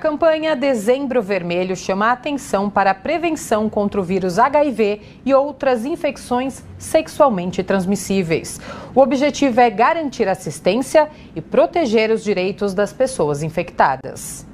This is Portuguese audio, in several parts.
A campanha Dezembro Vermelho chama a atenção para a prevenção contra o vírus HIV e outras infecções sexualmente transmissíveis. O objetivo é garantir assistência e proteger os direitos das pessoas infectadas.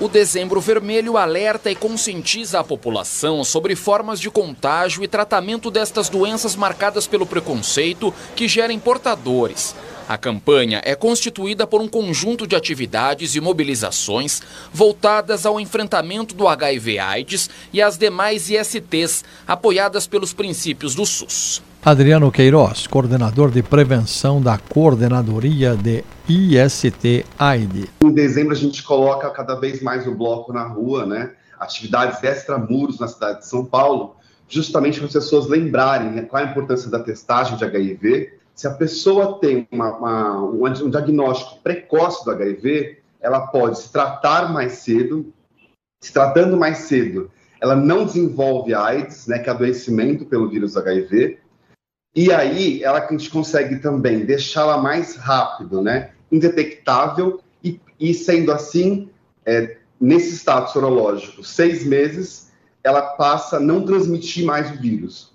O Dezembro Vermelho alerta e conscientiza a população sobre formas de contágio e tratamento destas doenças marcadas pelo preconceito que gerem portadores. A campanha é constituída por um conjunto de atividades e mobilizações voltadas ao enfrentamento do HIV/AIDS e às demais ISTs, apoiadas pelos princípios do SUS. Adriano Queiroz, coordenador de prevenção da Coordenadoria de IST-AIDS. Em dezembro a gente coloca cada vez mais o bloco na rua, né? Atividades extramuros na cidade de São Paulo, justamente para as pessoas lembrarem né, qual a importância da testagem de HIV se a pessoa tem uma, uma, um diagnóstico precoce do HIV, ela pode se tratar mais cedo. Se tratando mais cedo, ela não desenvolve AIDS, né, que é adoecimento pelo vírus HIV. E aí, ela, a gente consegue também deixá-la mais rápido, né, indetectável, e, e sendo assim, é, nesse status sorológico, seis meses, ela passa a não transmitir mais o vírus.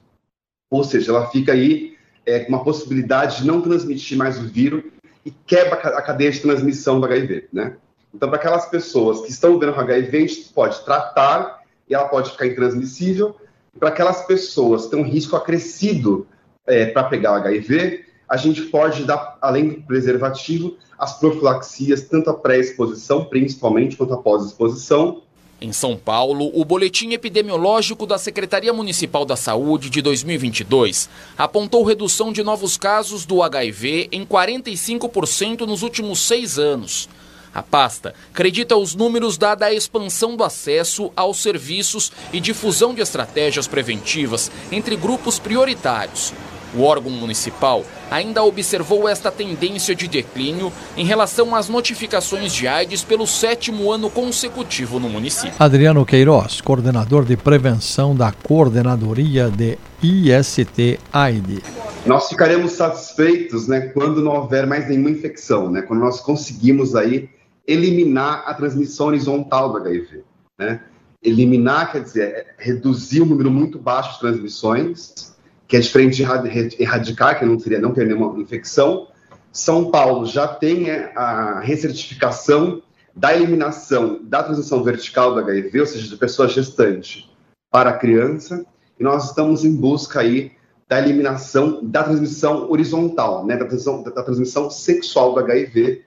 Ou seja, ela fica aí é, uma possibilidade de não transmitir mais o vírus e quebra a cadeia de transmissão do HIV, né? Então, para aquelas pessoas que estão vivendo com HIV, a gente pode tratar e ela pode ficar intransmissível. Para aquelas pessoas que têm um risco acrescido é, para pegar HIV, a gente pode dar, além do preservativo, as profilaxias, tanto a pré-exposição, principalmente, quanto a pós-exposição, em São Paulo, o boletim epidemiológico da Secretaria Municipal da Saúde de 2022 apontou redução de novos casos do HIV em 45% nos últimos seis anos. A pasta acredita os números dada a expansão do acesso aos serviços e difusão de estratégias preventivas entre grupos prioritários, o órgão municipal ainda observou esta tendência de declínio em relação às notificações de AIDS pelo sétimo ano consecutivo no município. Adriano Queiroz, coordenador de prevenção da Coordenadoria de IST-AIDS. Nós ficaremos satisfeitos né, quando não houver mais nenhuma infecção, né, quando nós conseguimos aí eliminar a transmissão horizontal do HIV. Né? Eliminar, quer dizer, é reduzir o um número muito baixo de transmissões que é diferente de erradicar, que não seria não ter nenhuma infecção. São Paulo já tem é, a recertificação da eliminação da transmissão vertical do HIV, ou seja, de pessoa gestante para a criança, e nós estamos em busca aí da eliminação da transmissão horizontal, né, da, transmissão, da transmissão sexual do HIV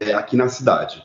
é, aqui na cidade.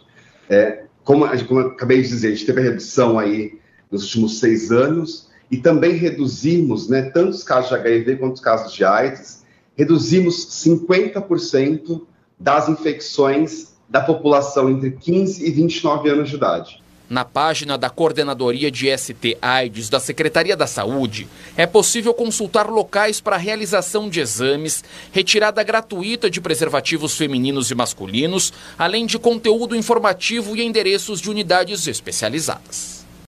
É, como, como eu acabei de dizer, a gente teve a redução aí nos últimos seis anos, e também reduzimos, né, tanto os casos de HIV quanto os casos de AIDS, reduzimos 50% das infecções da população entre 15 e 29 anos de idade. Na página da Coordenadoria de ST-AIDS da Secretaria da Saúde, é possível consultar locais para realização de exames, retirada gratuita de preservativos femininos e masculinos, além de conteúdo informativo e endereços de unidades especializadas.